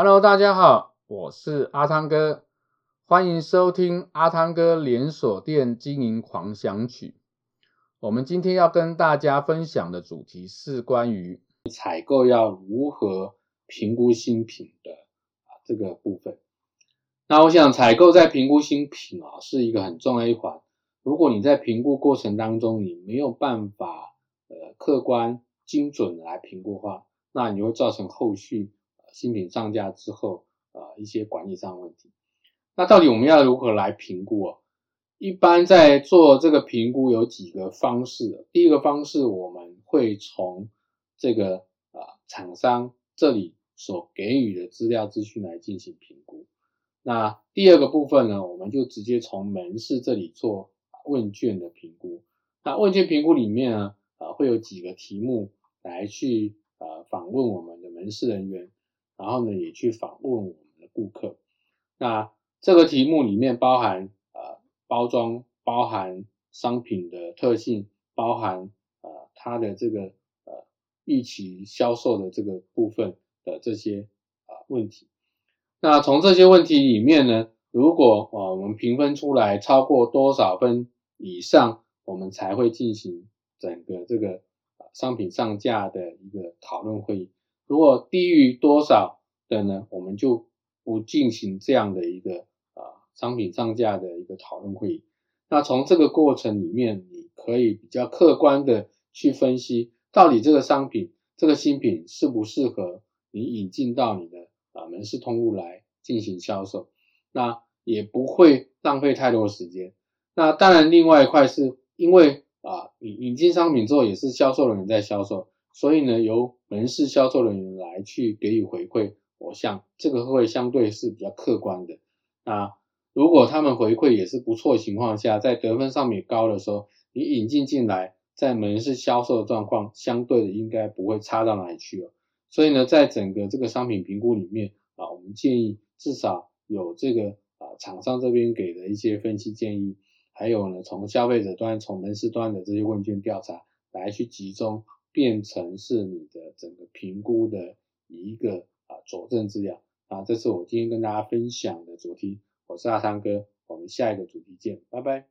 Hello，大家好，我是阿汤哥，欢迎收听阿汤哥连锁店经营狂想曲。我们今天要跟大家分享的主题是关于采购要如何评估新品的啊这个部分。那我想采购在评估新品啊是一个很重要一环。如果你在评估过程当中你没有办法呃客观精准的来评估的话，那你会造成后续。新品上架之后，呃，一些管理上的问题。那到底我们要如何来评估啊？一般在做这个评估有几个方式。第一个方式，我们会从这个呃厂商这里所给予的资料资讯来进行评估。那第二个部分呢，我们就直接从门市这里做问卷的评估。那问卷评估里面呢，呃，会有几个题目来去呃访问我们的门市人员。然后呢，也去访问我们的顾客。那这个题目里面包含呃包装，包含商品的特性，包含呃它的这个呃预期销售的这个部分的这些呃问题。那从这些问题里面呢，如果呃我们评分出来超过多少分以上，我们才会进行整个这个商品上架的一个讨论会议。如果低于多少的呢，我们就不进行这样的一个啊商品上架的一个讨论会议。那从这个过程里面，你可以比较客观的去分析，到底这个商品这个新品适不适合你引进到你的啊门市通路来进行销售，那也不会浪费太多时间。那当然，另外一块是因为啊引引进商品之后，也是销售人员在销售。所以呢，由门市销售人员来去给予回馈，我想这个会相对是比较客观的。那如果他们回馈也是不错情况下，在得分上面高的时候，你引进进来，在门市销售的状况相对的应该不会差到哪里去了。所以呢，在整个这个商品评估里面啊，我们建议至少有这个啊厂商这边给的一些分析建议，还有呢从消费者端、从门市端的这些问卷调查来去集中。变成是你的整个评估的一个啊佐证资料啊，这是我今天跟大家分享的主题。我是阿汤哥，我们下一个主题见，拜拜。